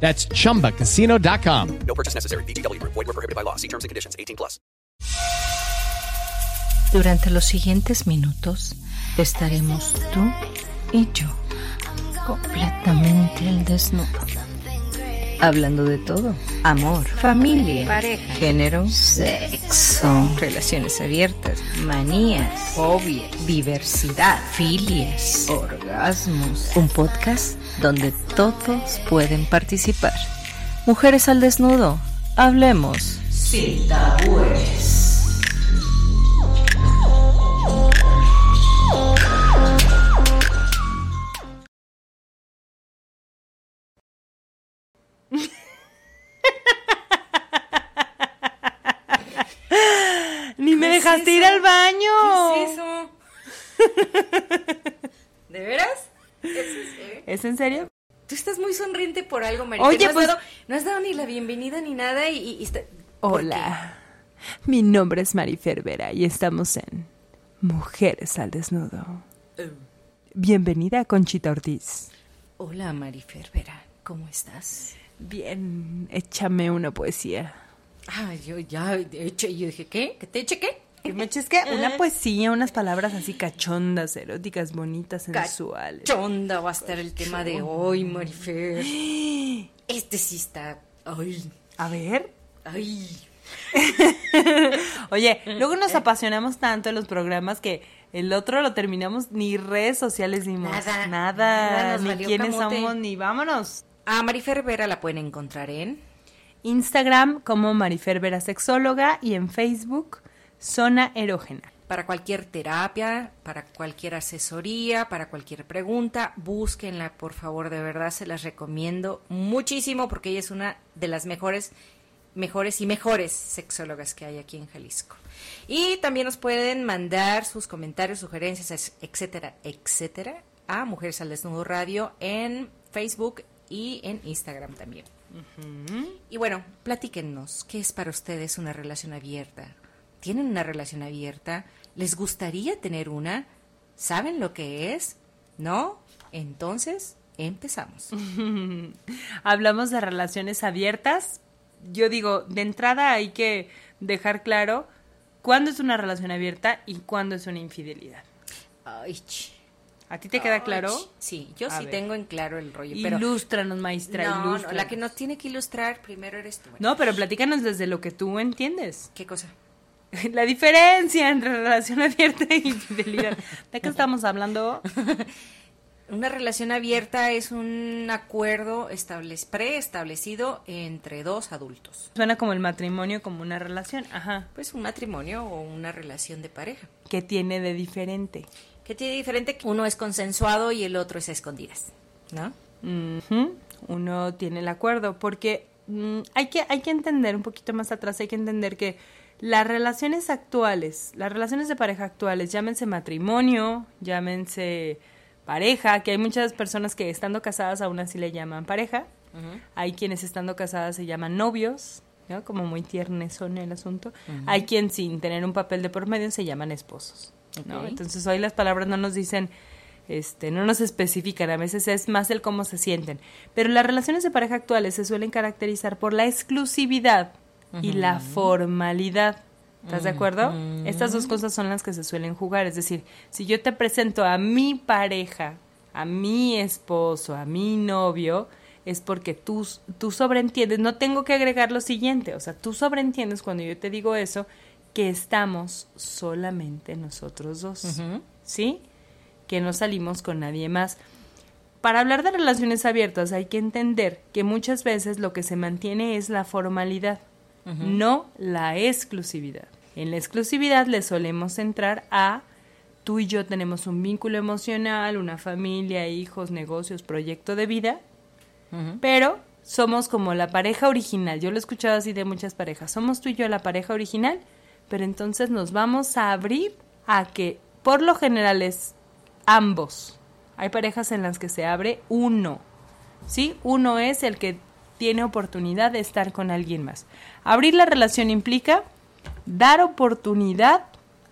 That's chumbacasino.com. No purchase necessary. VGW Group. Void were prohibited by law. See terms and conditions. 18 plus. Durante los siguientes minutos estaremos tú y yo completamente al desnudo. Hablando de todo. Amor, familia, pareja, género, sexo, relaciones abiertas, manías, fobias, diversidad, filias, orgasmos. Un podcast donde todos pueden participar. Mujeres al desnudo. Hablemos sin tabúes. ¿De veras? ¿Es en serio? ¿Es en serio? Tú estás muy sonriente por algo, María. Oye, no has pues- dado- no has dado ni la bienvenida ni nada y... y- y está- ¿por Hola. Mi nombre es Marifer Vera y estamos en Mujeres al desnudo. Bienvenida, Conchita Ortiz. Hola, Marifer Vera. ¿Cómo estás? Bien, échame una poesía. Ah, yo ya, de hecho, yo dije, ¿qué? ¿Que te eche qué? ¿Qué me eches qué? Una poesía, unas palabras así cachondas, eróticas, bonitas, sensuales. Chonda va a estar el tema de hoy, Marifer. Este sí está... Ay, A ver. ay. Oye, luego nos apasionamos tanto en los programas que el otro lo terminamos ni redes sociales dimos. Nada, Nada, ni quiénes camote. somos, ni vámonos. A Marifer Vera la pueden encontrar en... Instagram como Marifer Vera Sexóloga y en Facebook Zona Erógena. Para cualquier terapia, para cualquier asesoría, para cualquier pregunta, búsquenla, por favor, de verdad se las recomiendo muchísimo porque ella es una de las mejores, mejores y mejores sexólogas que hay aquí en Jalisco. Y también nos pueden mandar sus comentarios, sugerencias, etcétera, etcétera, a Mujeres al Desnudo Radio en Facebook y en Instagram también. Y bueno, platíquennos, ¿qué es para ustedes una relación abierta? ¿Tienen una relación abierta? ¿Les gustaría tener una? ¿Saben lo que es? ¿No? Entonces, empezamos. Hablamos de relaciones abiertas. Yo digo, de entrada hay que dejar claro cuándo es una relación abierta y cuándo es una infidelidad. Ay, ¿A ti te queda claro? Sí, yo A sí ver. tengo en claro el rollo. Pero Ilústranos, maestra, no, no, ilústranos. la que nos tiene que ilustrar primero eres tú. No, pero platícanos desde lo que tú entiendes. ¿Qué cosa? La diferencia entre relación abierta y infidelidad. ¿De qué estamos hablando? Una relación abierta es un acuerdo establec- preestablecido entre dos adultos. Suena como el matrimonio, como una relación. Ajá. Pues un matrimonio o una relación de pareja. ¿Qué tiene de diferente? ¿Qué tiene diferente? Uno es consensuado y el otro es a escondidas, ¿no? Uno tiene el acuerdo, porque mm, hay, que, hay que entender un poquito más atrás, hay que entender que las relaciones actuales, las relaciones de pareja actuales, llámense matrimonio, llámense pareja, que hay muchas personas que estando casadas aún así le llaman pareja, hay quienes estando casadas se llaman novios, ¿no? Como muy tiernes son el asunto. Hay quien sin tener un papel de por medio se llaman esposos, ¿no? Entonces hoy las palabras no nos dicen este, no nos especifican, a veces es más el cómo se sienten. Pero las relaciones de pareja actuales se suelen caracterizar por la exclusividad y la formalidad. ¿Estás de acuerdo? Estas dos cosas son las que se suelen jugar. Es decir, si yo te presento a mi pareja, a mi esposo, a mi novio, es porque tú, tú sobreentiendes, no tengo que agregar lo siguiente, o sea, tú sobreentiendes cuando yo te digo eso, que estamos solamente nosotros dos, ¿sí? Que no salimos con nadie más. Para hablar de relaciones abiertas hay que entender que muchas veces lo que se mantiene es la formalidad, no la exclusividad. En la exclusividad le solemos entrar a tú y yo tenemos un vínculo emocional, una familia, hijos, negocios, proyecto de vida, pero somos como la pareja original. Yo lo he escuchado así de muchas parejas. Somos tú y yo la pareja original, pero entonces nos vamos a abrir a que por lo general es ambos. Hay parejas en las que se abre uno. ¿Sí? Uno es el que tiene oportunidad de estar con alguien más. Abrir la relación implica dar oportunidad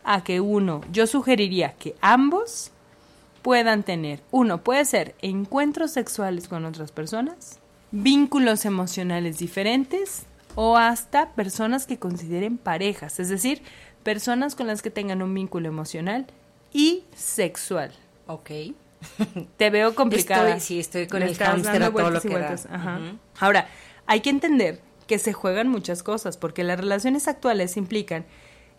a que uno, yo sugeriría que ambos puedan tener, uno puede ser encuentros sexuales con otras personas, vínculos emocionales diferentes o hasta personas que consideren parejas, es decir, personas con las que tengan un vínculo emocional y sexual. Ok. Te veo complicada. Estoy, sí, estoy con el hámster a todo lo vueltas y que da. vueltas. Ajá. Ahora, hay que entender que se juegan muchas cosas, porque las relaciones actuales implican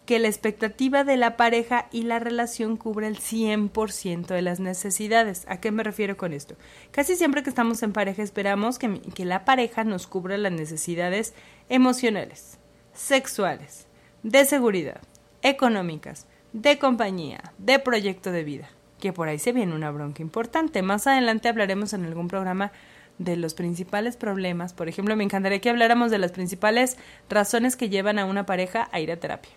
que la expectativa de la pareja y la relación cubre el 100% de las necesidades. ¿A qué me refiero con esto? Casi siempre que estamos en pareja esperamos que, que la pareja nos cubra las necesidades emocionales, sexuales, de seguridad, económicas, de compañía, de proyecto de vida, que por ahí se viene una bronca importante. Más adelante hablaremos en algún programa de los principales problemas. Por ejemplo, me encantaría que habláramos de las principales razones que llevan a una pareja a ir a terapia.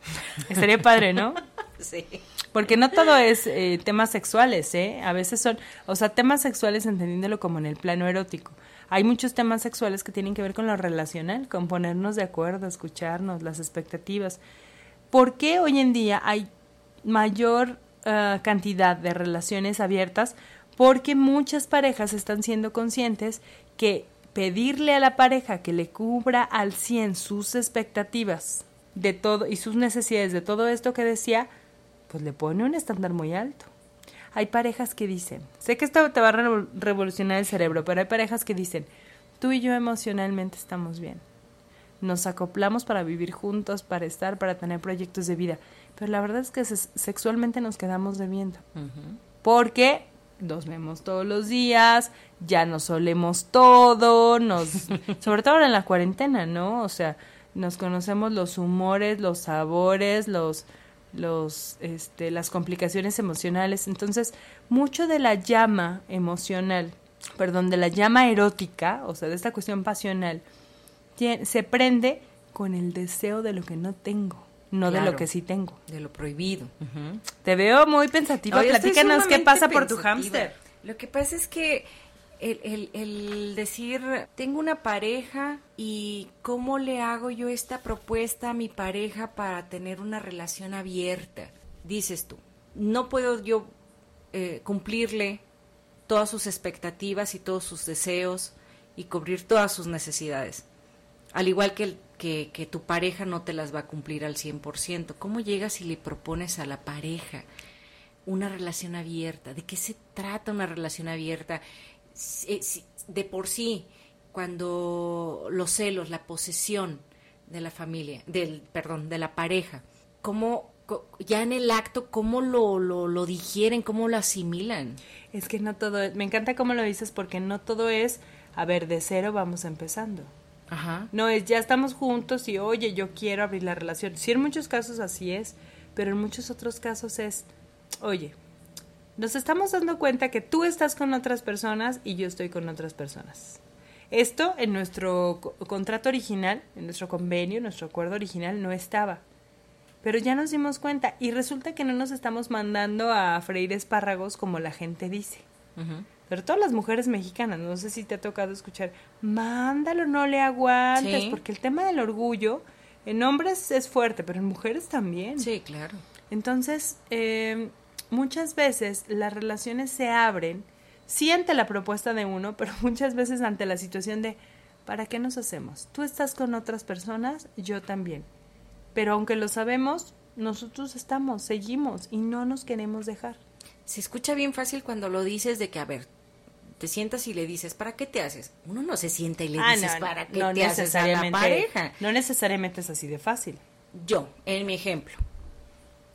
Estaría padre, ¿no? Sí. Porque no todo es eh, temas sexuales, ¿eh? A veces son, o sea, temas sexuales entendiéndolo como en el plano erótico. Hay muchos temas sexuales que tienen que ver con lo relacional, con ponernos de acuerdo, escucharnos, las expectativas. ¿Por qué hoy en día hay mayor eh, cantidad de relaciones abiertas? Porque muchas parejas están siendo conscientes que pedirle a la pareja que le cubra al 100 sus expectativas de todo y sus necesidades de todo esto que decía, pues le pone un estándar muy alto. Hay parejas que dicen, sé que esto te va a revo- revolucionar el cerebro, pero hay parejas que dicen, tú y yo emocionalmente estamos bien. Nos acoplamos para vivir juntos, para estar, para tener proyectos de vida. Pero la verdad es que sexualmente nos quedamos debiendo. Porque nos vemos todos los días, ya nos solemos todo, nos, sobre todo ahora en la cuarentena, ¿no? O sea, nos conocemos los humores, los sabores, los, los, este, las complicaciones emocionales. Entonces, mucho de la llama emocional, perdón, de la llama erótica, o sea, de esta cuestión pasional, se prende con el deseo de lo que no tengo, no de lo que sí tengo. De lo prohibido. Te veo muy pensativa. Oye, Platícanos qué pasa por tu hámster. Lo que pasa es que el, el- el decir, tengo una pareja y cómo le hago yo esta propuesta a mi pareja para tener una relación abierta, dices tú. No puedo yo eh, cumplirle todas sus expectativas y todos sus deseos y cubrir todas sus necesidades. Al igual que, el- que, que tu pareja no te las va a cumplir al 100%. ¿Cómo llegas y le propones a la pareja una relación abierta? ¿De qué se trata una relación abierta? Eh, De por sí, cuando los celos, la posesión de la familia, del, perdón, de la pareja, ¿cómo, ya en el acto, cómo lo, lo, lo digieren, cómo lo asimilan? Es que no todo me encanta cómo lo dices porque no todo es, a ver, de cero vamos empezando. Ajá. No es, ya estamos juntos y oye, yo quiero abrir la relación. Sí, en muchos casos así es, pero en muchos otros casos es, oye, nos estamos dando cuenta que tú estás con otras personas y yo estoy con otras personas. Esto en nuestro co- contrato original, en nuestro convenio, en nuestro acuerdo original no estaba. Pero ya nos dimos cuenta y resulta que no nos estamos mandando a freír espárragos como la gente dice. Pero todas las mujeres mexicanas, no sé si te ha tocado escuchar, mándalo, no le aguantes, Sí. porque el tema del orgullo en hombres es fuerte, pero en mujeres también. Sí, claro. Entonces, eh, muchas veces las relaciones se abren, sí ante la propuesta de uno, pero muchas veces ante la situación de, ¿para qué nos hacemos? Tú estás con otras personas, yo también. Pero aunque lo sabemos, nosotros estamos, seguimos y no nos queremos dejar. Se escucha bien fácil cuando lo dices de que, a ver, te sientas y le dices, ¿para qué te haces? Uno no se sienta y le Ah, dices, no, ¿para qué no te haces a la pareja? No necesariamente es así de fácil. Yo, en mi ejemplo,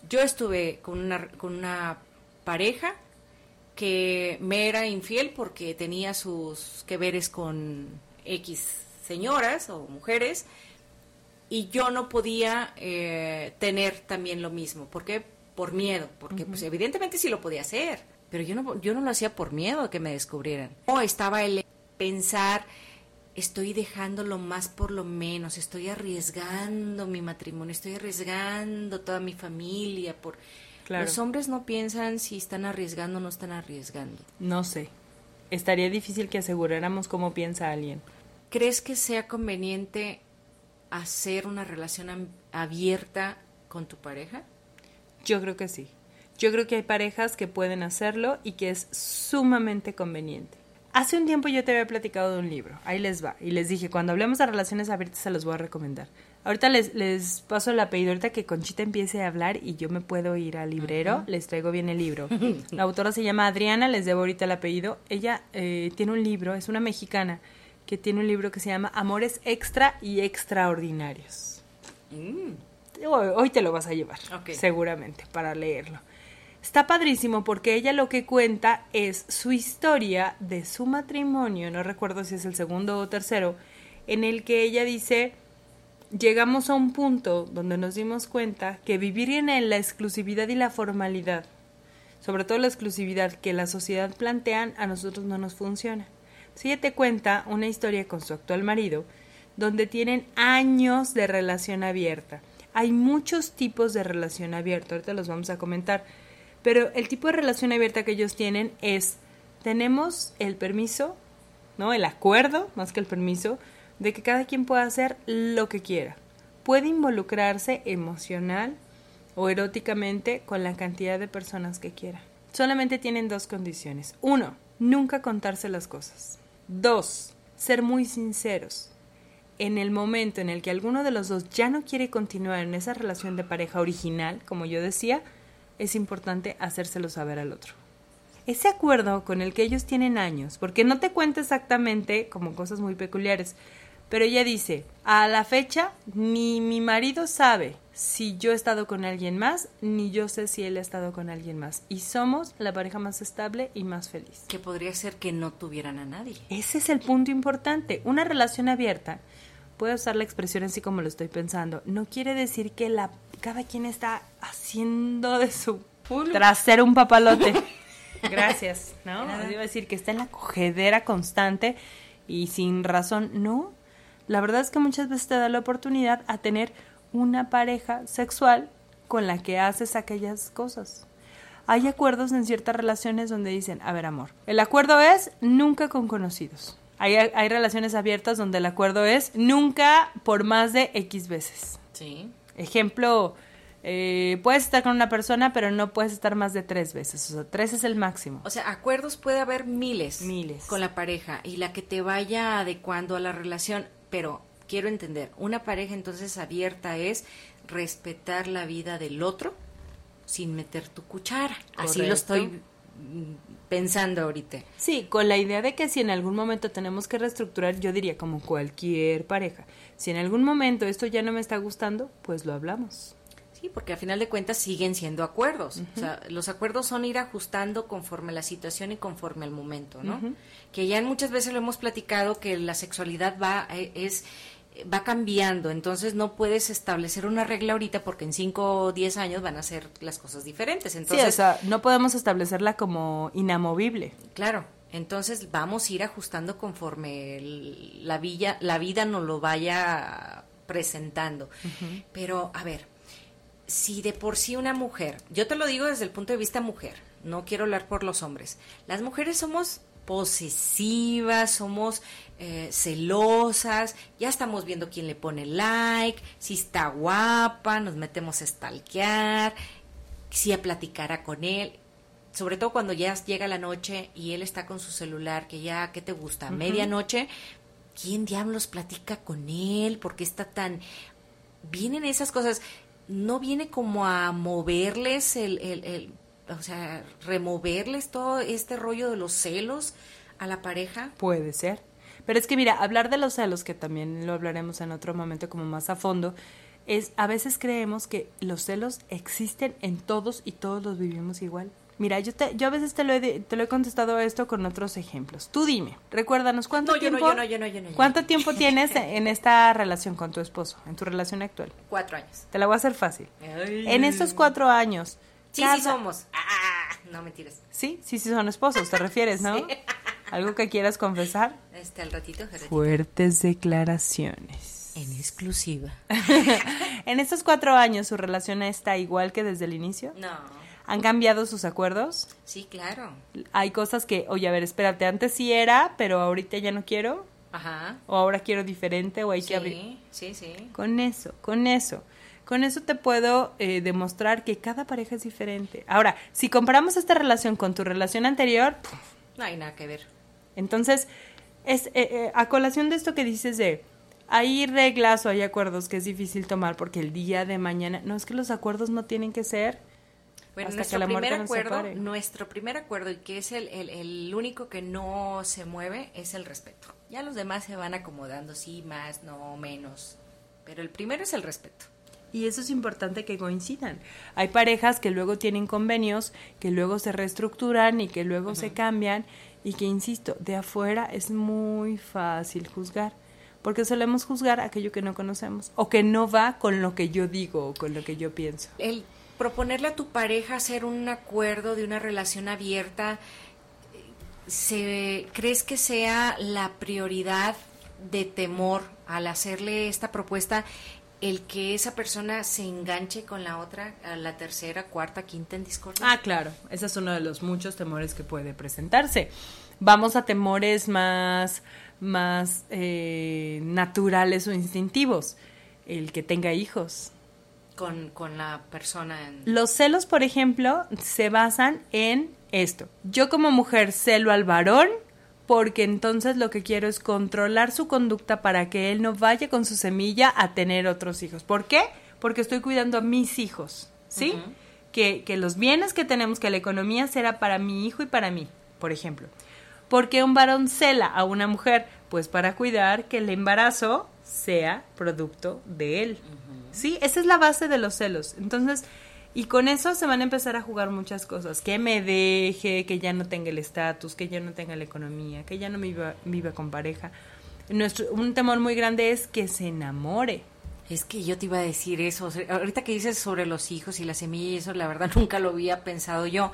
yo estuve con una, con una pareja que me era infiel porque tenía sus que veres con X señoras o mujeres y yo no podía eh, tener también lo mismo. ¿Por qué? Por miedo, porque pues evidentemente sí lo podía hacer, pero yo no, yo no lo hacía por miedo a que me descubrieran. O estaba el pensar, estoy dejando lo más por lo menos, estoy arriesgando mi matrimonio, estoy arriesgando toda mi familia por... Claro. Los hombres no piensan si están arriesgando o no están arriesgando. No sé. Estaría difícil que aseguráramos cómo piensa alguien. ¿Crees que sea conveniente hacer una relación abierta con tu pareja? Yo creo que sí. Yo creo que hay parejas que pueden hacerlo y que es sumamente conveniente. Hace un tiempo yo te había platicado de un libro, ahí les va, y les dije, cuando hablemos de relaciones abiertas se los voy a recomendar. Ahorita les, les paso el apellido, ahorita que Conchita empiece a hablar y yo me puedo ir al librero, les traigo bien el libro. La autora se llama Adriana, les debo ahorita el apellido. Ella eh, tiene un libro, es una mexicana, que tiene un libro que se llama Amores Extra y Extraordinarios. Hoy, hoy te lo vas a llevar, seguramente, para leerlo. Está padrísimo porque ella lo que cuenta es su historia de su matrimonio, no recuerdo si es el segundo o tercero, en el que ella dice, llegamos a un punto donde nos dimos cuenta que vivir en la exclusividad y la formalidad, sobre todo la exclusividad que la sociedad plantean, a nosotros no nos funciona. Si ella te cuenta una historia con su actual marido, donde tienen años de relación abierta. Hay muchos tipos de relación abierta, ahorita los vamos a comentar, pero el tipo de relación abierta que ellos tienen es, tenemos el permiso, ¿no? El acuerdo, más que el permiso, de que cada quien pueda hacer lo que quiera. Puede involucrarse emocional o eróticamente con la cantidad de personas que quiera. Solamente tienen dos condiciones. Uno, nunca contarse las cosas. Dos, ser muy sinceros. En el momento en el que alguno de los dos ya no quiere continuar en esa relación de pareja original, como yo decía, es importante hacérselo saber al otro. Ese acuerdo con el que ellos tienen años, porque no te cuenta exactamente como cosas muy peculiares, pero ella dice, a la fecha ni mi marido sabe si yo he estado con alguien más, ni yo sé si él ha estado con alguien más. Y somos la pareja más estable y más feliz. Que podría ser que no tuvieran a nadie. Ese es el punto importante. Una relación abierta, puedo usar la expresión así como lo estoy pensando, no quiere decir que la, cada quien está haciendo de su trasero un papalote. Gracias, ¿no? Iba a decir que está en la cogedera constante y sin razón. No, la verdad es que muchas veces te da la oportunidad a tener una pareja sexual con la que haces aquellas cosas. Hay acuerdos en ciertas relaciones donde dicen, a ver amor, el acuerdo es nunca con conocidos. Hay, hay relaciones abiertas donde el acuerdo es nunca por más de X veces. Sí. Ejemplo, eh, puedes estar con una persona, pero no puedes estar más de tres veces. O sea, tres es el máximo. O sea, acuerdos puede haber miles. Miles. Con la pareja y la que te vaya adecuando a la relación. Pero quiero entender, una pareja entonces abierta es respetar la vida del otro sin meter tu cuchara. Así lo estoy pensando ahorita. Sí, con la idea de que si en algún momento tenemos que reestructurar, yo diría como cualquier pareja, si en algún momento esto ya no me está gustando, pues lo hablamos. Sí, porque a final de cuentas siguen siendo acuerdos. O sea, los acuerdos son ir ajustando conforme la situación y conforme al momento, ¿no? Que ya muchas veces lo hemos platicado que la sexualidad va eh, es va cambiando, entonces no puedes establecer una regla ahorita porque en 5 o 10 años van a ser las cosas diferentes. Entonces, sí, o sea, no podemos establecerla como inamovible. Claro, entonces vamos a ir ajustando conforme el- la, villa, la vida nos lo vaya presentando. Pero, a ver, si de por sí una mujer, yo te lo digo desde el punto de vista mujer, no quiero hablar por los hombres, las mujeres somos posesivas, somos eh, celosas, ya estamos viendo quién le pone like, si está guapa, nos metemos a stalkear, si a platicara con él, sobre todo cuando ya llega la noche y él está con su celular, que ya, ¿qué te gusta? Medianoche, ¿quién diablos platica con él? ¿Por qué está tan... Vienen esas cosas, no viene como a moverles el, el, el- o sea, removerles todo este rollo de los celos, a la pareja. Puede ser. Pero es que mira, hablar de los celos, que también lo hablaremos en otro momento como más a fondo, es a veces creemos que los celos existen en todos y todos los vivimos igual. Mira, yo, te, yo a veces te lo, he, te lo he contestado esto con otros ejemplos. Tú dime, recuérdanos cuánto No, tiempo, yo no, yo no, yo no, yo no. ¿cuánto tiempo tienes en esta relación con tu esposo, en tu relación actual? Cuatro años. Te la voy a hacer fácil. En estos cuatro años. Sí, cada- sí somos. Ah, no mentiras. Sí, sí, sí son esposos, te refieres, ¿no? ¿Algo que quieras confesar? Este, al ratito, ratito. Fuertes declaraciones. En exclusiva. en estos cuatro años, ¿su relación está igual que desde el inicio? No. ¿Han cambiado sus acuerdos? Sí, claro. Hay cosas que, oye, a ver, espérate, antes sí era, pero ahorita ya no quiero, Ajá. o ahora quiero diferente, o hay Sí, que abrir. sí, sí. Con eso, con eso. Con eso te puedo eh, demostrar que cada pareja es diferente. Ahora, si comparamos esta relación con tu relación anterior, No hay nada que ver. Entonces, es eh, eh, a colación de esto que dices de hay reglas o hay acuerdos que es difícil tomar porque el día de mañana, no es que los acuerdos no tienen que ser Bueno, hasta nuestro que la muerte primer nos acuerdo, separe. nuestro primer acuerdo y que es el, el, el único que no se mueve es el respeto. Ya los demás se van acomodando, sí, más, no, menos. Pero el primero es el respeto. Y eso es importante que coincidan. Hay parejas que luego tienen convenios, que luego se reestructuran y que luego se cambian y que, insisto, de afuera es muy fácil juzgar, porque solemos juzgar aquello que no conocemos o que no va con lo que yo digo o con lo que yo pienso. El proponerle a tu pareja hacer un acuerdo de una relación abierta, se, ¿crees que sea la prioridad de temor al hacerle esta propuesta el que esa persona se enganche con la otra, a la tercera, cuarta, quinta en discordia? Ah, claro, ese es uno de los muchos temores que puede presentarse. Vamos a temores más, más eh, naturales o instintivos. El que tenga hijos, con, con la persona en... Los celos, por ejemplo, se basan en esto. Yo como mujer celo al varón porque entonces lo que quiero es controlar su conducta para que él no vaya con su semilla a tener otros hijos. ¿Por qué? Porque estoy cuidando a mis hijos, ¿sí? que, que los bienes que tenemos, que la economía será para mi hijo y para mí, por ejemplo. ¿Por qué un varón cela a una mujer? Pues para cuidar que el embarazo sea producto de él. Sí, esa es la base de los celos. Entonces, y con eso se van a empezar a jugar muchas cosas. Que me deje, que ya no tenga el estatus, que ya no tenga la economía, que ya no viva, viva con pareja. Nuestro, un temor muy grande es que se enamore. Es que yo te iba a decir eso. ahorita que dices sobre los hijos y la semilla eso, la verdad nunca lo había pensado yo.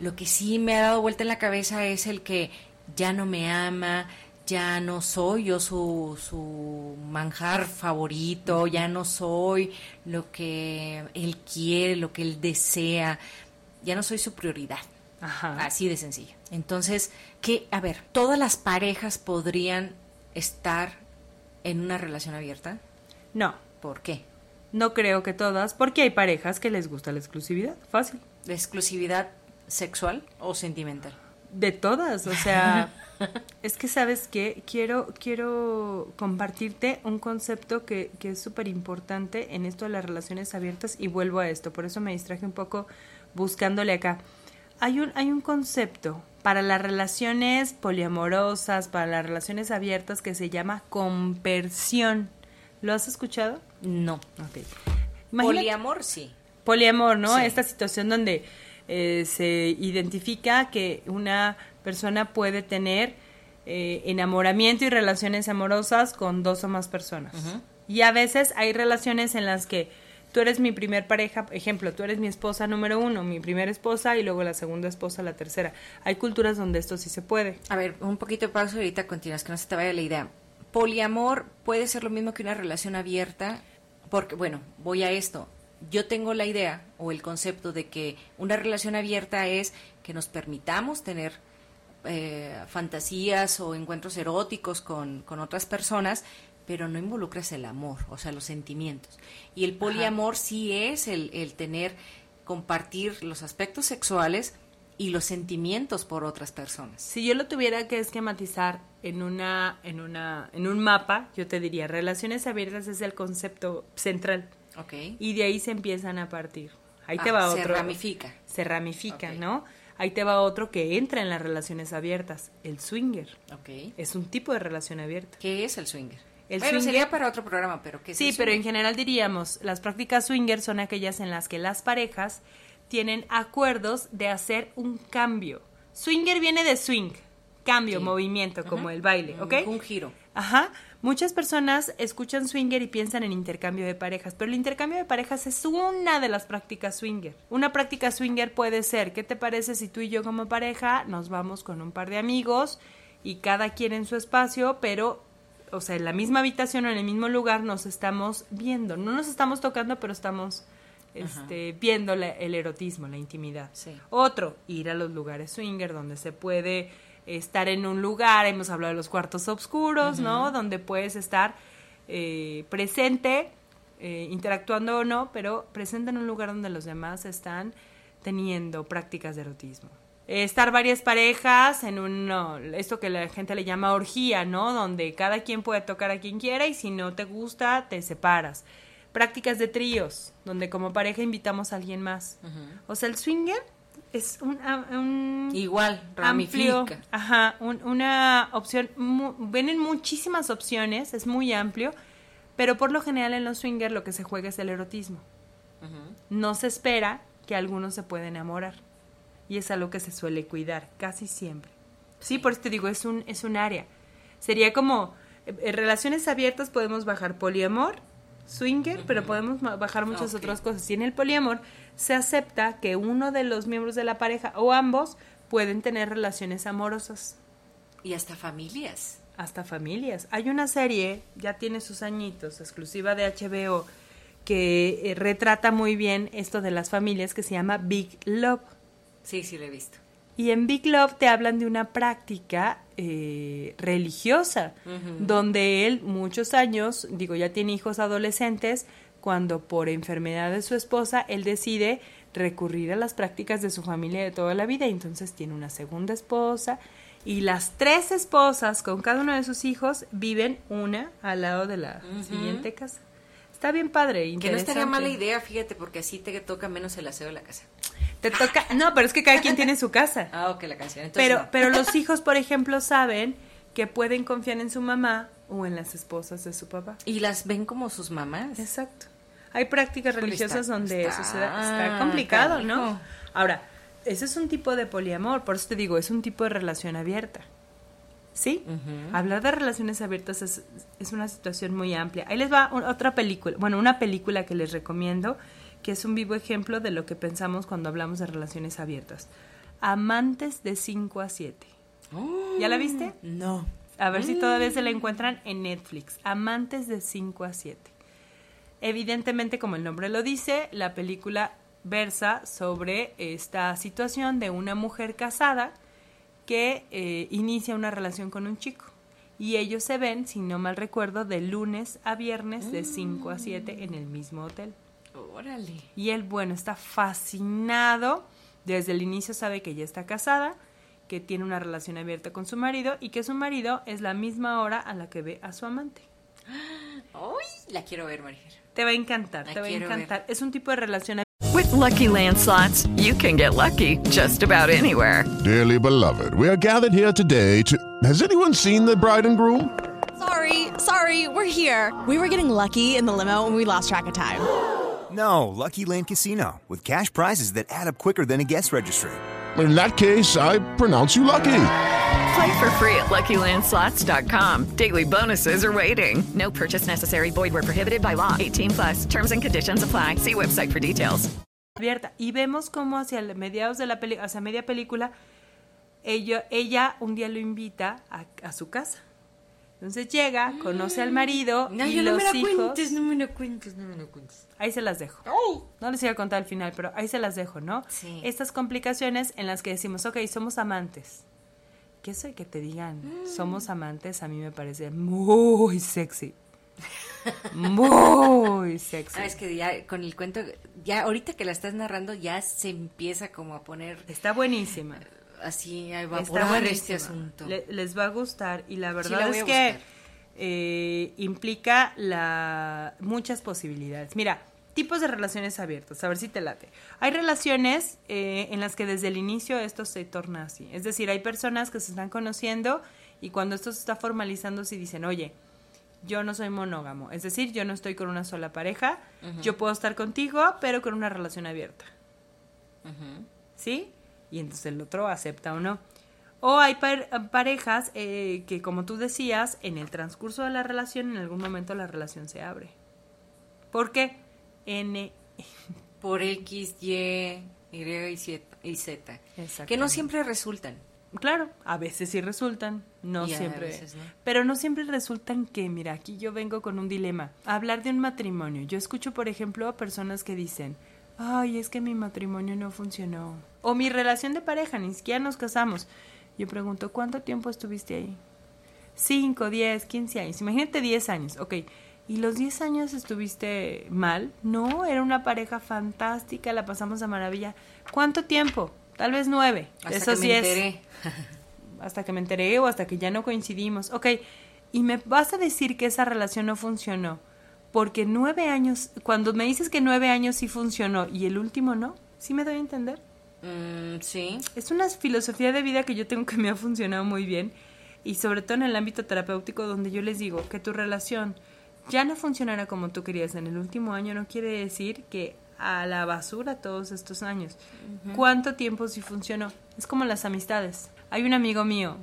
Lo que sí me ha dado vuelta en la cabeza es el que ya no me ama, ya no soy yo su, su manjar favorito, ya no soy lo que él quiere, lo que él desea, ya no soy su prioridad. Ajá. Así de sencillo. Entonces, que, a ver, ¿todas las parejas podrían estar en una relación abierta? No, ¿Por qué? no creo que todas, porque hay parejas que les gusta la exclusividad. Fácil. ¿De exclusividad sexual o sentimental? De todas, o sea, es que sabes que quiero, quiero compartirte un concepto que, que es súper importante en esto de las relaciones abiertas y vuelvo a esto, por eso me distraje un poco buscándole acá. Hay un, hay un concepto para las relaciones poliamorosas, para las relaciones abiertas que se llama compersión. ¿Lo has escuchado? No. Ok. Imagina- Poliamor, sí. poliamor, ¿no? Sí. Esta situación donde eh, se identifica que una persona puede tener eh, enamoramiento y relaciones amorosas con dos o más personas. Y a veces hay relaciones en las que tú eres mi primer pareja, ejemplo, tú eres mi esposa número uno, mi primera esposa y luego la segunda esposa, la tercera. Hay culturas donde esto sí se puede. A ver, un poquito de pausa y ahorita continúas, que no se te vaya la idea. Poliamor puede ser lo mismo que una relación abierta, porque, bueno, voy a esto. Yo tengo la idea o el concepto de que una relación abierta es que nos permitamos tener eh, fantasías o encuentros eróticos con, con otras personas, pero no involucras el amor, o sea, los sentimientos. Y el poliamor sí es el, el tener, compartir los aspectos sexuales y los sentimientos por otras personas. Si yo lo tuviera que esquematizar en una, en una, en un mapa, yo te diría, relaciones abiertas es el concepto central. Y de ahí se empiezan a partir. Ahí te Ah, va se otro. ramifica. Se ramifica. ¿no? Ahí te va otro que entra en las relaciones abiertas, el swinger. Ok. Es un tipo de relación abierta. ¿Qué es el swinger? El bueno, swinger- sería para otro programa, pero ¿qué es Sí, el pero en general diríamos, las prácticas swinger son aquellas en las que las parejas tienen acuerdos de hacer un cambio. Swinger viene de swing, cambio, Sí. movimiento, como el baile, ¿ok? Un giro. Ajá. Muchas personas escuchan swinger y piensan en intercambio de parejas, pero el intercambio de parejas es una de las prácticas swinger. Una práctica swinger puede ser, ¿qué te parece si tú y yo como pareja nos vamos con un par de amigos y cada quien en su espacio, pero, o sea, en la misma habitación o en el mismo lugar nos estamos viendo? No nos estamos tocando, pero estamos este, viendo la- el erotismo, la intimidad. Sí. Otro, ir a los lugares swinger donde se puede estar en un lugar, hemos hablado de los cuartos oscuros, ¿no? Donde puedes estar eh, presente, eh, interactuando o no, pero presente en un lugar donde los demás están teniendo prácticas de erotismo. Eh, estar varias parejas en un, no, esto que la gente le llama orgía, ¿no? Donde cada quien puede tocar a quien quiera y si no te gusta, te separas. Prácticas de tríos, donde como pareja invitamos a alguien más. O sea, el swinger es un, un Igual, amplio, ramifica. ajá, un- una opción, mu- vienen muchísimas opciones, es muy amplio, pero por lo general en los swinger lo que se juega es el erotismo. No se espera que alguno se pueda enamorar y es algo que se suele cuidar casi siempre. Sí, por eso te digo, es un, es un área. Sería como, eh, en relaciones abiertas podemos bajar poliamor, swinger, pero podemos bajar muchas Ok. otras cosas. Y en el poliamor se acepta que uno de los miembros de la pareja o ambos pueden tener relaciones amorosas, Y hasta familias. hasta familias. Hay una serie, ya tiene sus añitos, exclusiva de HBO, que eh, retrata muy bien esto de las familias que se llama Big Love. Sí, sí, lo he visto. Y en Big Love te hablan de una práctica eh, religiosa, donde él muchos años, digo, ya tiene hijos adolescentes, cuando por enfermedad de su esposa, él decide recurrir a las prácticas de su familia de toda la vida, y entonces tiene una segunda esposa, y las tres esposas con cada uno de sus hijos viven una al lado de la siguiente casa. Está bien padre, Que no estaría mala idea, fíjate, porque así te toca menos el aseo de la casa. Te toca, no, pero es que cada quien tiene su casa. Ah, ok, la canción. Entonces, Pero, no. pero los hijos, por ejemplo, saben que pueden confiar en su mamá o en las esposas de su papá. ¿Y las ven como sus mamás? Exacto. Hay prácticas religiosas está- donde está- eso se da. Está complicado, ¿no? Ahora, ese es un tipo de poliamor, por eso te digo, es un tipo de relación abierta. ¿Sí? Hablar de relaciones abiertas es, es una situación muy amplia. Ahí les va un- otra película, bueno, una película que les recomiendo, que es un vivo ejemplo de lo que pensamos cuando hablamos de relaciones abiertas. Amantes de 5 a 7. ¿Ya la viste? No. A ver si todavía se la encuentran en Netflix. Amantes de 5 a 7. Evidentemente, como el nombre lo dice, la película versa sobre esta situación de una mujer casada que eh, inicia una relación con un chico. Y ellos se ven, si no mal recuerdo, de lunes a viernes de 5 a 7 en el mismo hotel. Órale. Y él, bueno, está fascinado. Desde el inicio sabe que ella está casada, que tiene una relación abierta con su marido y que su marido es la misma hora a la que ve a su amante. Uy, la quiero ver, Marifer. Te va a encantar, La te va a encantar. Es un tipo de relación With Lucky Land slots, you can get lucky just about anywhere. Dearly beloved, we are gathered here today to. Has anyone seen the bride and groom? Sorry, sorry, we're here. We were getting lucky in the limo and we lost track of time. No, Lucky Land Casino, with cash prizes that add up quicker than a guest registry. In that case, I pronounce you lucky. Play for free at LuckyLandSlots.com. Daily bonuses are waiting. No purchase necessary. Void where prohibited by law. 18 plus. Terms and conditions apply. See website for details. abierta. Y vemos cómo hacia el- mediados de la película, hacia media película, ella, ella un día lo invita a, a su casa. Entonces llega, conoce al marido No, y yo no los me la hijos. cuentes, no me la cuentes, no me la cuentes. Ahí se las dejo. No les iba a contar al final, pero ahí se las dejo, ¿no? Sí. Estas complicaciones en las que decimos, ok, somos amantes. Que eso de que te digan, Mm. somos amantes, a mí me parece muy sexy. Muy sexy. Ah, es que ya con el cuento, ya ahorita que la estás narrando, ya se empieza como a poner Está buenísima. así a evaporar este asunto. Le- les va a gustar y la Sí, verdad la voy es que. Eh, implica la muchas posibilidades. Mira, tipos de relaciones abiertas, a ver si te late. Hay relaciones eh, en las que desde el inicio esto se torna así. Es decir, hay personas que se están conociendo y cuando esto se está formalizando, si dicen, oye, yo no soy monógamo, es decir, yo no estoy con una sola pareja, yo puedo estar contigo, pero con una relación abierta. ¿Sí? Y entonces el otro acepta o no. O hay par- parejas eh, que, como tú decías, en el transcurso de la relación, en algún momento la relación se abre. ¿Por qué? N. Por X, Y, Y y Z. Que no siempre resultan. Claro, a veces sí resultan, no Y siempre. veces no. Pero no siempre resultan que, mira, aquí yo vengo con un dilema. Hablar de un matrimonio. Yo escucho, por ejemplo, a personas que dicen, ay, es que mi matrimonio no funcionó. O mi relación de pareja, ni siquiera nos casamos. Yo pregunto, ¿cuánto tiempo estuviste ahí? 5, 10, 15 años. Imagínate 10 años, ok. ¿Y los 10 años estuviste mal? No, era una pareja fantástica, la pasamos a maravilla. ¿Cuánto tiempo? Tal vez 9. Hasta Esos que me 10 enteré. hasta que me enteré o hasta que ya no coincidimos. Ok, y me vas a decir que esa relación no funcionó. Porque nueve años, cuando me dices que nueve años sí funcionó y el último no, ¿sí me doy a entender? Mm, sí. Es una filosofía de vida que yo tengo que me ha funcionado muy bien y sobre todo en el ámbito terapéutico donde yo les digo que tu relación ya no funcionará como tú querías en el último año no quiere decir que a la basura todos estos años. ¿Cuánto tiempo sí funcionó? Es como las amistades. Hay un amigo mío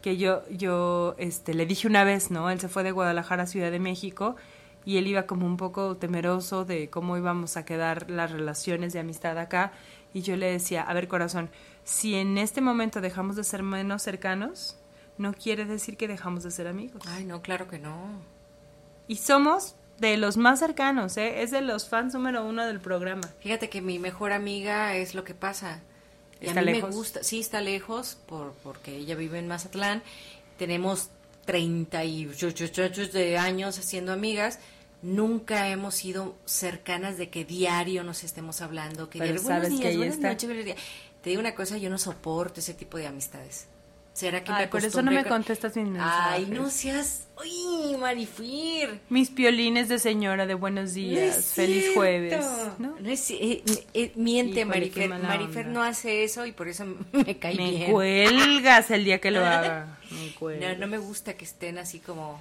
que yo yo este le dije una vez, ¿no? Él se fue de Guadalajara a Ciudad de México y él iba como un poco temeroso de cómo íbamos a quedar las relaciones de amistad acá y yo le decía, a ver corazón, si en este momento dejamos de ser menos cercanos, no quiere decir que dejamos de ser amigos. Ay, no, claro que no. Y somos de los más cercanos, ¿eh? Es de los fans número uno del programa. Fíjate que mi mejor amiga es lo que pasa. Y ¿Está a mí lejos? me gusta, sí está lejos por, porque ella vive en Mazatlán. Tenemos 38 de años haciendo amigas. Nunca hemos sido cercanas de que diario nos estemos hablando, que Pero diario, sabes buenos que días, ahí buenas está. noches, días". Te digo una cosa, yo no soporto ese tipo de amistades. ¿Será que Ay, me por eso no me con- contestas mis mensajes. Ay, no seas... ¡Uy, Marifir! Mis piolines de señora de buenos días. No Feliz cierto. jueves. ¿no? No es- eh, eh, miente, Híjole, Marifer. Marifer onda. no hace eso y por eso me cae Me bien. cuelgas el día que lo haga. Me cuelgas. No, no me gusta que estén así como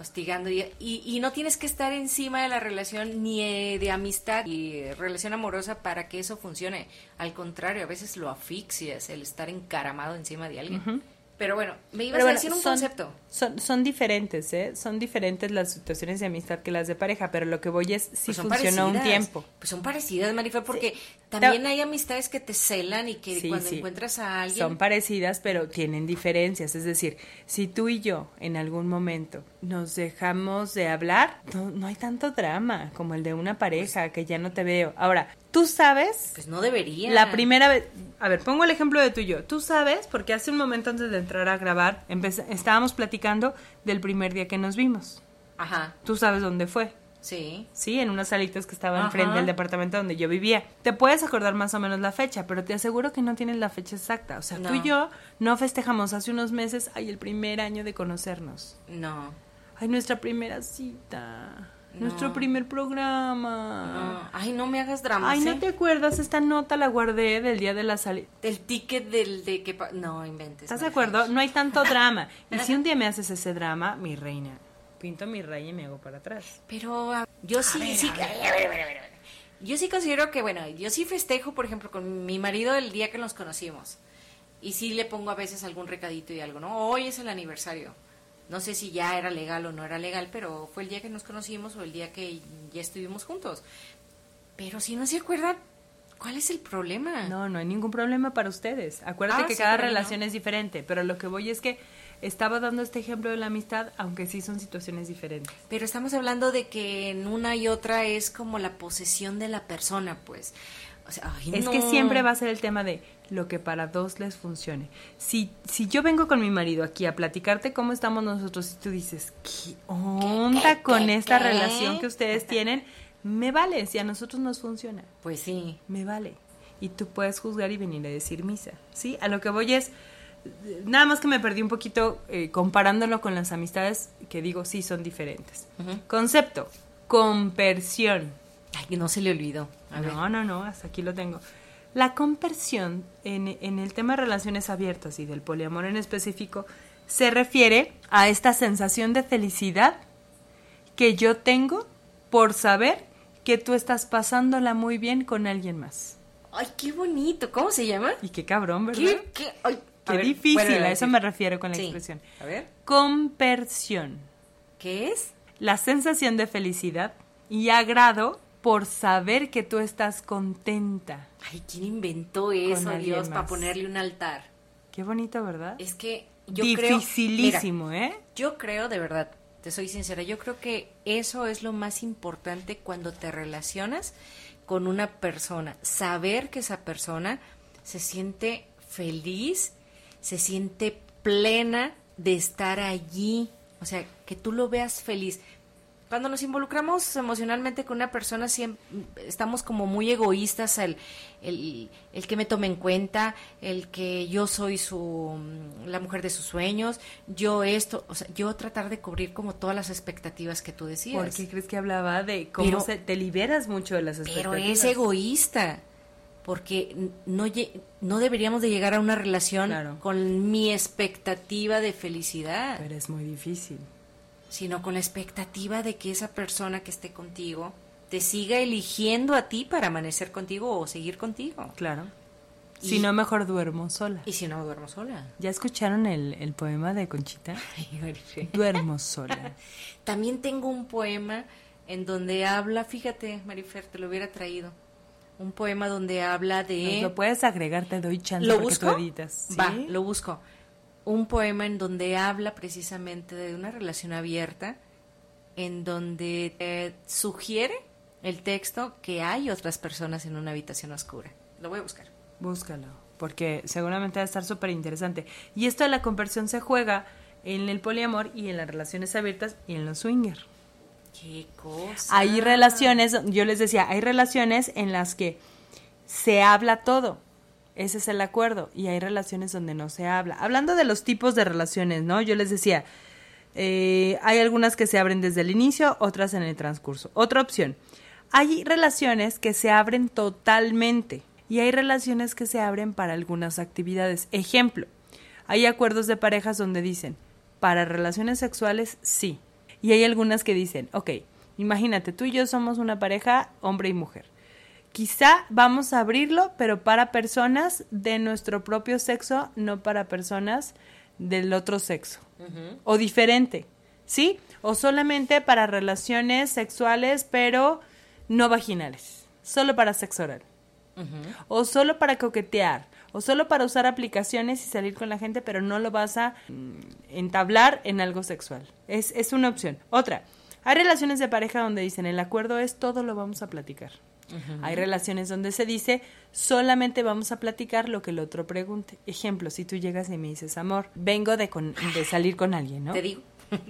hostigando y, y, y no tienes que estar encima de la relación ni eh, de amistad y eh, relación amorosa para que eso funcione. Al contrario, a veces lo asfixias el estar encaramado encima de alguien. Pero bueno, me ibas a decir un son- concepto. Son, son diferentes, ¿eh? Son diferentes las situaciones de amistad que las de pareja, pero lo que voy es si Pues funcionó un tiempo. Pues son parecidas, Marifer, porque también hay amistades que te celan y que Sí, cuando sí. encuentras a alguien... Son parecidas, pero tienen diferencias. Es decir, si tú y yo en algún momento nos dejamos de hablar, no, no hay tanto drama como el de una pareja que ya no te veo. Ahora, tú sabes. Pues no debería. La primera vez. A ver, pongo el ejemplo de tú y yo. Tú sabes, porque hace un momento antes de entrar a grabar, estábamos platicando del primer día que nos vimos. Ajá, Tú sabes dónde fue. Sí. Sí, en unas salitas que estaba Ajá. enfrente del departamento donde yo vivía. Te puedes acordar más o menos la fecha, pero te aseguro que no tienes la fecha exacta. O sea, tú y yo no festejamos hace unos meses, ay, el primer año de conocernos. No. Ay, nuestra primera cita. No. Nuestro primer programa. No. Ay, no me hagas dramas. Ay, ¿no ¿eh? te acuerdas? Esta nota la guardé del día de la salida. El ticket del de que... No, inventes. ¿Estás de acuerdo? No hay tanto drama. Y si un día me haces ese drama, mi reina, pinto mi raya y me hago para atrás. Pero yo sí, ver, sí. Yo sí considero que, bueno, yo sí festejo, por ejemplo, con mi marido el día que nos conocimos. Y sí le pongo a veces algún recadito y algo, ¿no? Hoy es el aniversario. No sé si ya era legal o no era legal, pero fue el día que nos conocimos o el día que ya estuvimos juntos. Pero si no se acuerdan, ¿cuál es el problema? No, no hay ningún problema para ustedes. Acuérdate Ah, que sí, cada no. relación es diferente, pero lo que voy es que estaba dando este ejemplo de la amistad, aunque sí son situaciones diferentes. Pero estamos hablando de que en una y otra es como la posesión de la persona, pues. O sea, ay, Es no. que siempre va a ser el tema de lo que para dos les funcione. Si, si yo vengo con mi marido aquí a platicarte cómo estamos nosotros y tú dices, ¿qué onda qué, con qué, esta relación que ustedes tienen? Me vale, si a nosotros nos funciona. Pues sí. Me vale. Y tú puedes juzgar y venir a decir misa. ¿Sí? A lo que voy es. Nada más que me perdí un poquito eh, comparándolo con las amistades que digo sí son diferentes. Concepto: compersión. Ay, no se le olvidó. A no, ver. no, no, hasta aquí lo tengo. La compersión en, en el tema de relaciones abiertas y del poliamor en específico se refiere a esta sensación de felicidad que yo tengo por saber que tú estás pasándola muy bien con alguien más. Ay, qué bonito. ¿Cómo se llama? Y qué cabrón, ¿verdad? ¿Qué? qué? Ay, a Qué ver, difícil, a eso me refiero con la Sí. expresión. A ver. Compersión. ¿Qué es? La sensación de felicidad y agrado por saber que tú estás contenta. Ay, ¿quién inventó eso, Dios, para ponerle un altar? Qué bonito, ¿verdad? Es que yo creo... Dificilísimo, ¿eh? Yo creo, de verdad, te soy sincera, yo creo que eso es lo más importante cuando te relacionas con una persona. Saber que esa persona se siente feliz, se siente plena de estar allí. O sea, que tú lo veas feliz. Cuando nos involucramos emocionalmente con una persona, siempre estamos como muy egoístas, el, el, el que me tome en cuenta, el que yo soy su la mujer de sus sueños, yo esto, o sea, yo tratar de cubrir como todas las expectativas que tú decías. ¿Por qué crees que hablaba de cómo Pero- se, te liberas mucho de las Pero expectativas? es egoísta, porque no, no deberíamos de llegar a una relación Claro. con mi expectativa de felicidad, Pero es muy difícil. Sino con la expectativa de que esa persona que esté contigo te siga eligiendo a ti para amanecer contigo o seguir contigo. Claro. Y- Si no, mejor duermo sola. Y si no, duermo sola. ¿Ya escucharon el, el poema de Conchita? Duermo sola. También tengo un poema en donde habla, fíjate, Marifer, te lo hubiera traído. Un poema donde habla de... Nos lo puedes agregar, te doy chance ¿Lo busco? tú editas. Va, lo busco. Un poema en donde habla precisamente de una relación abierta, en donde te sugiere el texto que hay otras personas en una habitación oscura. Lo voy a buscar. Búscalo, porque seguramente va a estar súper interesante. Y esto de la conversión se juega en el poliamor y en las relaciones abiertas y en los swinger. Qué cosa. Hay relaciones, yo les decía, hay relaciones en las que se habla todo. Ese es el acuerdo. Y hay relaciones donde no se habla. Hablando de los tipos de relaciones, ¿no? Yo les decía, eh, hay algunas que se abren desde el inicio, otras en el transcurso. Otra opción. Hay relaciones que se abren totalmente y hay relaciones que se abren para algunas actividades. Ejemplo, hay acuerdos de parejas donde dicen, para relaciones sexuales sí. Y hay algunas que dicen, ok, imagínate, tú y yo somos una pareja, hombre y mujer. Quizá vamos a abrirlo, pero para personas de nuestro propio sexo, no para personas del otro sexo. O diferente, ¿sí? O solamente para relaciones sexuales, pero no vaginales. Solo para sexo oral. O solo para coquetear. O solo para usar aplicaciones y salir con la gente, pero no lo vas a mm, entablar en algo sexual. Es, es una opción. Otra, hay relaciones de pareja donde dicen el acuerdo es todo lo vamos a platicar. Hay relaciones donde se dice solamente vamos a platicar lo que el otro pregunte. Ejemplo, si tú llegas y me dices, amor, vengo de, con- de salir con alguien, ¿no? Te digo.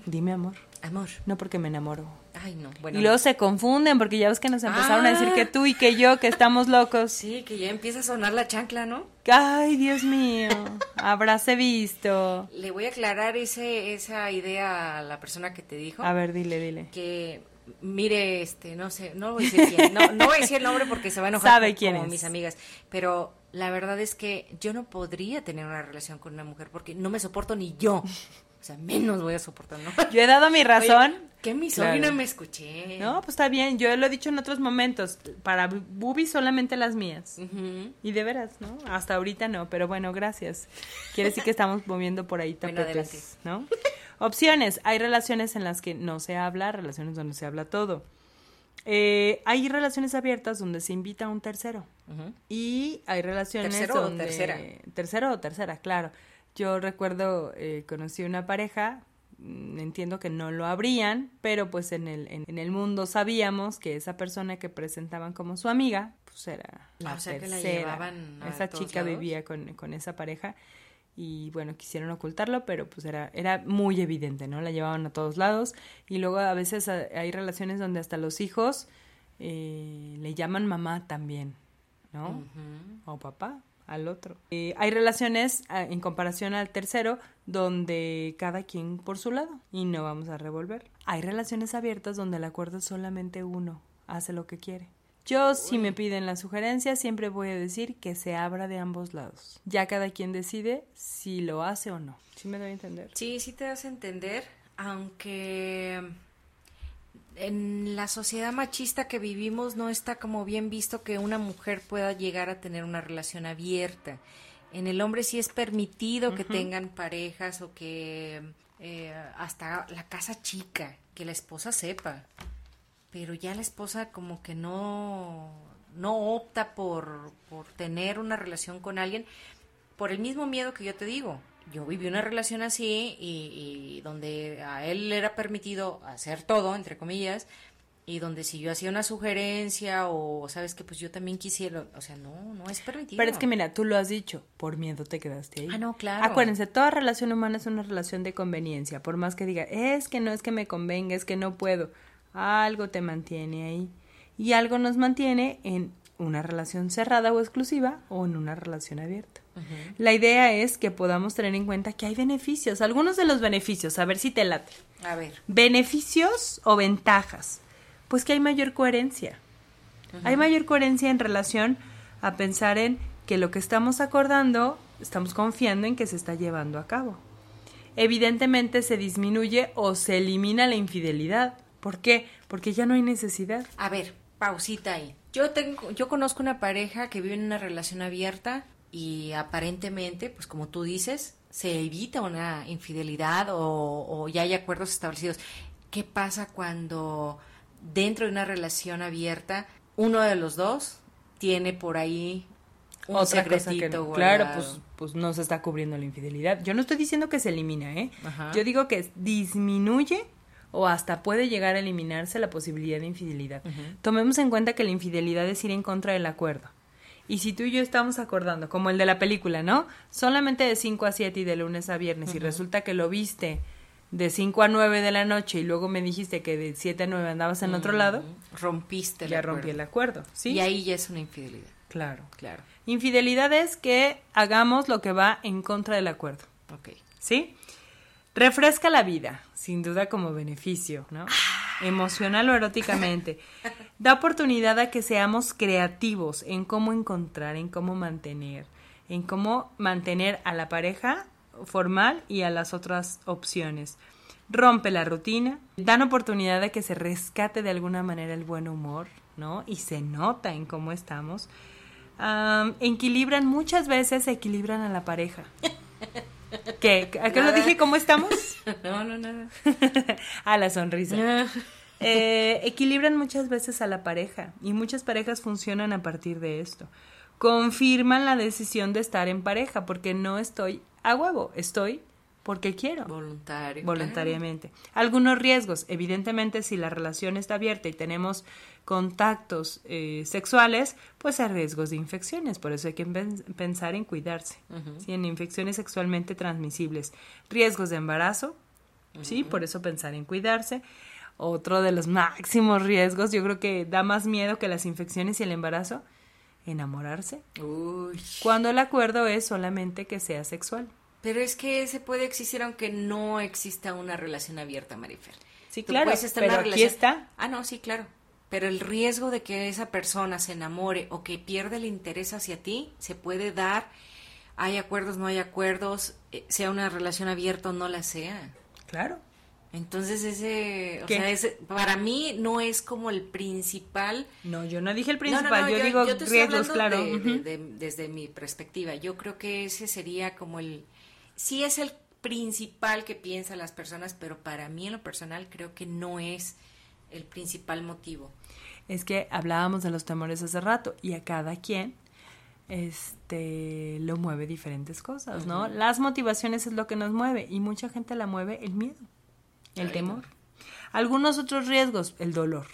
Dime amor. Amor. No porque me enamoro. Ay, no. Bueno. y luego se confunden porque ya ves que nos empezaron a decir Ah. que tú y que yo, que estamos locos. Sí, que ya empieza a sonar la chancla, ¿no? Ay, Dios mío. Habráse visto. Le voy a aclarar ese, esa idea a la persona que te dijo. A ver, dile, dile. que mire, este, no sé, no voy a decir quién, no, no voy a decir el nombre porque se va a enojar Sabe como quién es. mis amigas, pero la verdad es que yo no podría tener una relación con una mujer porque no me soporto ni yo, o sea, menos voy a soportar, ¿no? Yo he dado mi razón. Oye, qué misógina Claro. me escuché. No, pues está bien. Yo lo he dicho en otros momentos. Para boobies solamente las mías. Y de veras, ¿no? Hasta ahorita no, pero bueno, gracias. Quiere decir que estamos moviendo por ahí Bueno, tapetes, ¿no? Opciones. Hay relaciones en las que no se habla, relaciones donde se habla todo. Eh, hay relaciones abiertas donde se invita a un tercero. Y hay relaciones ¿Tercero o tercera? Tercero o tercera, claro. Yo recuerdo, eh, conocí una pareja, mm, entiendo que no lo abrían, pero pues en el, en, en el mundo sabíamos que esa persona que presentaban como su amiga, pues era la Ah, o sea, que la llevaban a esa todos chica lados. vivía con, con esa pareja y bueno, quisieron ocultarlo, pero pues era, era muy evidente, ¿no? La llevaban a todos lados y luego a veces hay relaciones donde hasta los hijos eh, le llaman mamá también, ¿no? O papá al otro. Eh, hay relaciones en comparación al tercero donde cada quien por su lado y no vamos a revolver. Hay relaciones abiertas donde el acuerdo es solamente uno. hace lo que quiere. Yo, si me piden la sugerencia, siempre voy a decir que se abra de ambos lados. Ya cada quien decide si lo hace o no. ¿Sí me doy a entender? Sí, sí te das a entender, aunque en la sociedad machista que vivimos no está como bien visto que una mujer pueda llegar a tener una relación abierta. En el hombre sí es permitido que tengan parejas o que eh, hasta la casa chica, que la esposa sepa. Pero ya la esposa como que no, no opta por, por tener una relación con alguien por el mismo miedo que yo te digo yo viví una relación así y, donde a él le era permitido hacer todo, entre comillas, y donde si yo hacía una sugerencia o sabes que pues yo también quisiera, o sea, no, no es permitido. Pero es que mira, tú lo has dicho, por miedo te quedaste ahí. Ah, no, claro. Acuérdense, toda relación humana es una relación de conveniencia, por más que diga, es que no es que me convenga, es que no puedo, algo te mantiene ahí. Y algo nos mantiene en una relación cerrada o exclusiva o en una relación abierta. La idea es que podamos tener en cuenta que hay beneficios, algunos de los beneficios, a ver si te late. A ver. Beneficios o ventajas. Pues que hay mayor coherencia. Hay mayor coherencia en relación a pensar en que lo que estamos acordando, estamos confiando en que se está llevando a cabo. Evidentemente se disminuye o se elimina la infidelidad. ¿Por qué? Porque ya no hay necesidad. A ver, pausita ahí. Yo tengo, yo conozco una pareja que vive en una relación abierta y aparentemente, pues como tú dices, se evita una infidelidad o, ya hay acuerdos establecidos. ¿Qué pasa cuando dentro de una relación abierta uno de los dos tiene por ahí un Otra secretito Claro, pues, pues no se está cubriendo la infidelidad. Yo no estoy diciendo que se elimina, ¿eh? Yo digo que disminuye o hasta puede llegar a eliminarse la posibilidad de infidelidad. Tomemos en cuenta que la infidelidad es ir en contra del acuerdo. Y si tú y yo estamos acordando, como el de la película, ¿no? Solamente de 5 a 7 y de lunes a viernes, y resulta que lo viste de 5 a 9 de la noche y luego me dijiste que de 7 a 9 andabas en otro lado, rompiste el ya rompí el acuerdo, ¿sí? Y ahí ya es una infidelidad. Claro. Claro. Infidelidad es que hagamos lo que va en contra del acuerdo. Ok. ¿Sí? Refresca la vida, sin duda como beneficio, ¿no? Emocional o eróticamente. Da oportunidad a que seamos creativos en cómo encontrar, en cómo mantener, en cómo mantener a la pareja formal y a las otras opciones. Rompe la rutina, dan oportunidad a que se rescate de alguna manera el buen humor, ¿no? Y se nota en cómo estamos. equilibran, muchas veces equilibran a la pareja. ¿Qué? ¿A qué lo dije? ¿Cómo estamos? No, no, nada. a la sonrisa. Eh, equilibran muchas veces a la pareja y muchas parejas funcionan a partir de esto. Confirman la decisión de estar en pareja porque no estoy a huevo, estoy porque quiero. Voluntario. Voluntariamente. Algunos riesgos, evidentemente, si la relación está abierta y tenemos contactos eh, sexuales, pues hay riesgos de infecciones. Por eso hay que pensar en cuidarse. En infecciones sexualmente transmisibles. Riesgos de embarazo, ¿sí? Por eso pensar en cuidarse. Otro de los máximos riesgos, yo creo que da más miedo que las infecciones y el embarazo, enamorarse. Uy. Cuando el acuerdo es solamente que sea sexual. Pero es que se puede existir aunque no exista una relación abierta, Marifer. Sí, claro, pero aquí está. Ah, no, sí, claro. Pero el riesgo de que esa persona se enamore o que pierda el interés hacia ti se puede dar. Hay acuerdos, no hay acuerdos, eh, sea una relación abierta o no la sea. Claro. Entonces ese, o sea, ese, para mí no es como el principal. No, yo no dije el principal, yo, digo riesgos, claro. desde mi perspectiva, yo creo que ese sería como el, sí es el principal que piensan las personas, pero para mí en lo personal creo que no es el principal motivo. Es que hablábamos de los temores hace rato y a cada quien este lo mueve diferentes cosas, ¿no? Las motivaciones es lo que nos mueve y mucha gente la mueve el miedo, el temor. Algunos otros riesgos, el dolor.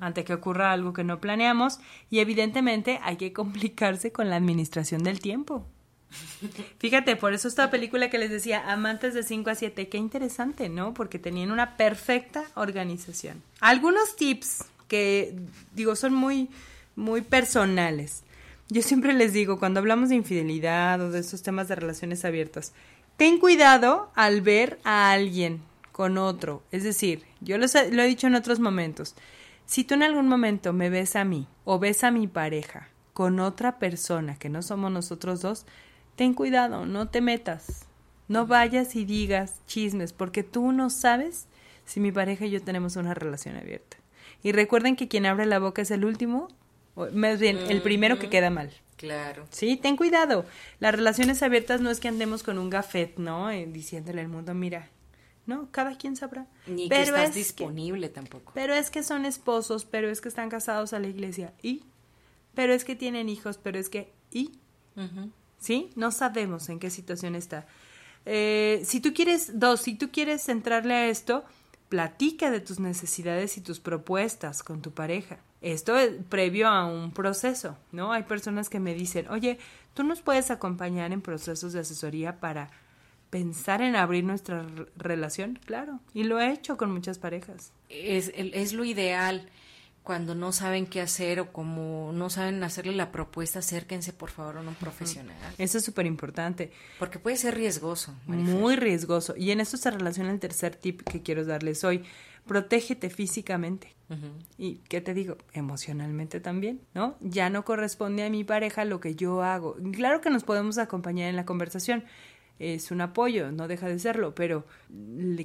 Ante que ocurra algo que no planeamos y evidentemente hay que complicarse con la administración del tiempo. Fíjate, por eso esta película que les decía, Amantes de 5 a 7, qué interesante, ¿no? Porque tenían una perfecta organización. Algunos tips que, digo, son muy, muy personales. Yo siempre les digo, cuando hablamos de infidelidad o de estos temas de relaciones abiertas, ten cuidado al ver a alguien con otro. Es decir, yo lo he dicho en otros momentos, Si tú en algún momento me ves a mí o ves a mi pareja con otra persona que no somos nosotros dos, ten cuidado, no te metas. No vayas y digas chismes, porque tú no sabes si mi pareja y yo tenemos una relación abierta. Y recuerden que quien abre la boca es el último, o más bien, el primero que queda mal. Claro. Sí, ten cuidado. Las relaciones abiertas no es que andemos con un gafet, ¿no? Eh, diciéndole al mundo, mira, no, cada quien sabrá. Ni Pero que estás es disponible tampoco. Pero es que son esposos, pero es que están casados a la iglesia. ¿Y? Pero es que tienen hijos, pero es que... ¿Y? ¿Sí? No sabemos en qué situación está. Eh, si tú quieres, dos, si tú quieres centrarle a esto, platica de tus necesidades y tus propuestas con tu pareja. Esto es previo a un proceso, ¿no? Hay personas que me dicen, oye, tú nos puedes acompañar en procesos de asesoría para pensar en abrir nuestra relación, claro, y lo he hecho con muchas parejas. Es, es lo ideal. Cuando no saben qué hacer o como no saben hacerle la propuesta, acérquense por favor a un profesional. Eso es súper importante. Porque puede ser riesgoso. Marifer. Muy riesgoso. Y en esto se relaciona el tercer tip que quiero darles hoy. Protégete físicamente. Y, ¿qué te digo? Emocionalmente también, ¿no? Ya no corresponde a mi pareja lo que yo hago. Claro que nos podemos acompañar en la conversación. Es un apoyo, no deja de serlo, pero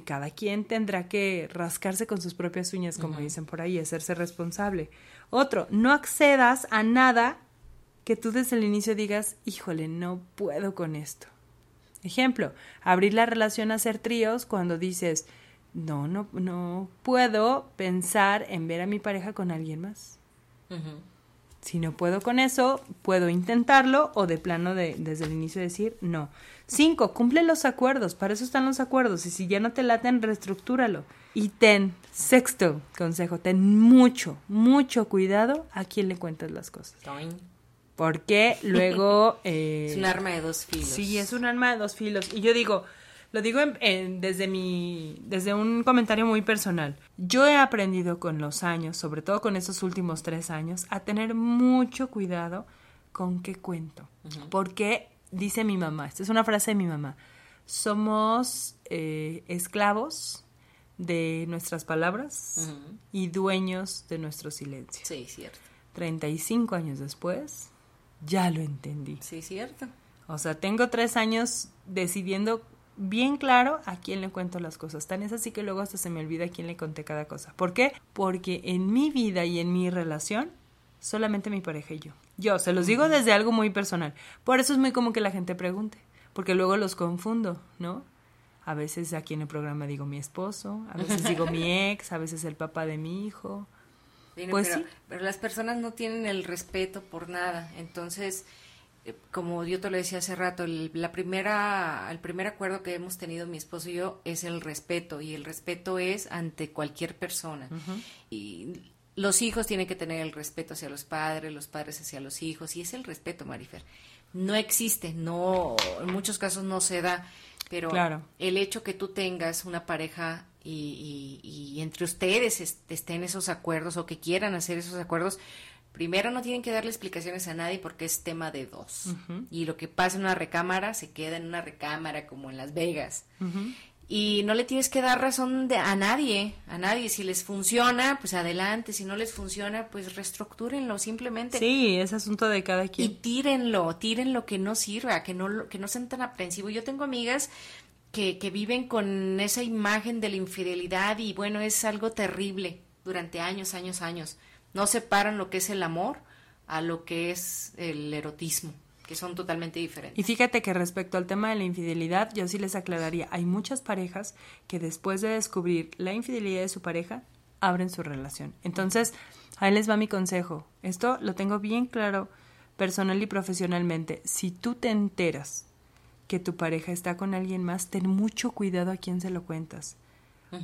cada quien tendrá que rascarse con sus propias uñas, como dicen por ahí, hacerse responsable. Otro, no accedas a nada que tú desde el inicio digas, híjole, no puedo con esto. Ejemplo, abrir la relación a hacer tríos cuando dices, no, no, no puedo pensar en ver a mi pareja con alguien más. Si no puedo con eso, puedo intentarlo o de plano de, desde el inicio decir no. Cinco, cumple los acuerdos, para eso están los acuerdos y si ya no te laten, reestructúralo. Y ten, sexto consejo, ten mucho, mucho cuidado a quién le cuentas las cosas. Porque luego... eh, Es un arma de dos filos. Sí, es un arma de dos filos. Y yo digo, lo digo en- en- desde mi, desde un comentario muy personal. Yo he aprendido con los años, sobre todo con estos últimos tres años, a tener mucho cuidado con qué cuento. Porque dice mi mamá, esta es una frase de mi mamá, somos eh, esclavos de nuestras palabras y dueños de nuestro silencio. Sí, cierto. 35 años después, ya lo entendí. Sí, cierto. O sea, tengo tres años decidiendo bien claro a quién le cuento las cosas. Tan es así que luego hasta se me olvida a quién le conté cada cosa. ¿Por qué? Porque en mi vida y en mi relación, solamente mi pareja y yo. Yo, se los digo desde algo muy personal. Por eso es muy común que la gente pregunte. Porque luego los confundo, ¿no? A veces aquí en el programa digo mi esposo, a veces digo mi ex, a veces el papá de mi hijo. Bueno, Pues pero, sí. pero las personas no tienen el respeto por nada. Entonces, eh, como yo te lo decía hace rato, el, la primera, el primer acuerdo que hemos tenido mi esposo y yo es el respeto. Y el respeto es ante cualquier persona. Y los hijos tienen que tener el respeto hacia los padres, los padres hacia los hijos. Y es el respeto, Marifer. No existe, no, en muchos casos no se da. Pero Claro. el hecho que tú tengas una pareja y, y- y entre ustedes est- estén esos acuerdos o que quieran hacer esos acuerdos, primero no tienen que darle explicaciones a nadie porque es tema de dos. Y lo que pasa en una recámara se queda en una recámara como en Las Vegas. Y no le tienes que dar razón de, a nadie, a nadie. Si les funciona, pues adelante. Si no les funciona, pues reestructúrenlo simplemente. Sí, es asunto de cada Y quien. tírenlo, tíren lo que no sirva, que no, lo- que no sean tan aprensivos. Yo tengo amigas que, que viven con esa imagen de la infidelidad y bueno, es algo terrible durante años, años, años. No separan lo que es el amor a lo que es el erotismo, que son totalmente diferentes. Y fíjate que respecto al tema de la infidelidad, yo sí les aclararía, hay muchas parejas que después de descubrir la infidelidad de su pareja, abren su relación. Entonces, ahí les va mi consejo. Esto lo tengo bien claro personal y profesionalmente. Si tú te enteras que tu pareja está con alguien más, ten mucho cuidado a quién se lo cuentas.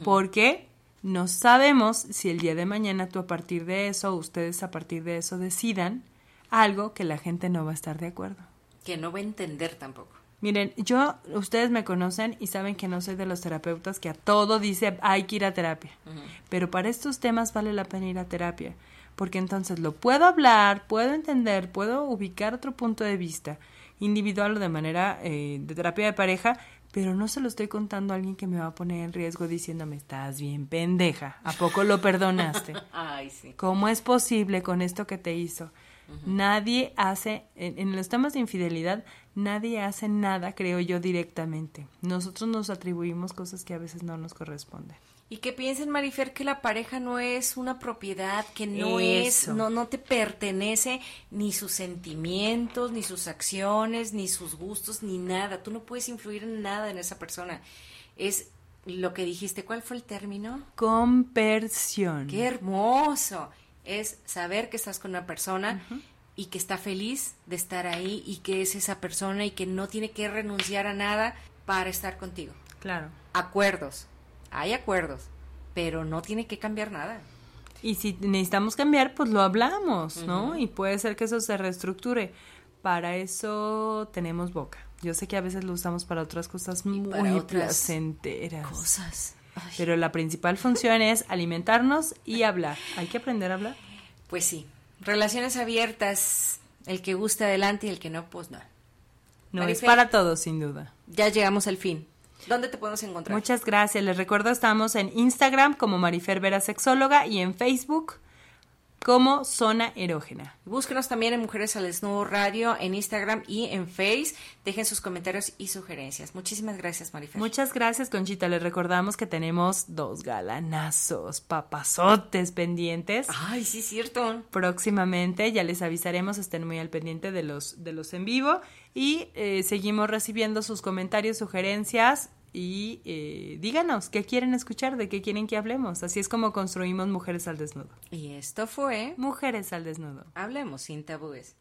Porque no sabemos si el día de mañana tú a partir de eso, ustedes a partir de eso decidan algo que la gente no va a estar de acuerdo. Que no va a entender tampoco. Miren, yo, ustedes me conocen y saben que no soy de los terapeutas que a todo dice hay que ir a terapia. Pero para estos temas vale la pena ir a terapia. Porque entonces lo puedo hablar, puedo entender, puedo ubicar otro punto de vista, individual o de manera eh, de terapia de pareja, pero no se lo estoy contando a alguien que me va a poner en riesgo diciéndome, estás bien pendeja, ¿a poco lo perdonaste? Ay, sí. ¿Cómo es posible con esto que te hizo? Nadie hace, en, en los temas de infidelidad, nadie hace nada, creo yo, directamente. Nosotros nos atribuimos cosas que a veces no nos corresponden. Y que piensen, Marifer, que la pareja no es una propiedad, que no es, no, no te pertenece ni sus sentimientos, ni sus acciones, ni sus gustos, ni nada. Tú no puedes influir en nada en esa persona. Es lo que dijiste, ¿cuál fue el término? Compersión. Qué hermoso. Es saber que estás con una persona y que está feliz de estar ahí y que es esa persona y que no tiene que renunciar a nada para estar contigo. Claro. Acuerdos. Hay acuerdos, pero no tiene que cambiar nada. Y si necesitamos cambiar, pues lo hablamos, ¿no? Y puede ser que eso se reestructure. Para eso tenemos boca. Yo sé que a veces lo usamos para otras cosas muy para otras placenteras. Cosas. Ay. Pero la principal función es alimentarnos y hablar. Hay que aprender a hablar. Pues sí. Relaciones abiertas. El que guste adelante y el que no, pues no. No Marifer, es para todos, sin duda. Ya llegamos al fin. ¿Dónde te podemos encontrar? Muchas gracias. Les recuerdo, estamos en Instagram como Marifer Vera Sexóloga y en Facebook como Zona Erógena. Búsquenos también en Mujeres al Desnudo Radio, en Instagram y en Face. Dejen sus comentarios y sugerencias. Muchísimas gracias, Marifer. Muchas gracias, Conchita. Les recordamos que tenemos dos galanazos, papazotes pendientes. Ay, sí, cierto. Próximamente ya les avisaremos, estén muy al pendiente de los, de los en vivo y eh, seguimos recibiendo sus comentarios, sugerencias y eh, díganos qué quieren escuchar, de qué quieren que hablemos. Así es como construimos Mujeres al Desnudo. Y esto fue Mujeres al Desnudo. Hablemos sin tabúes.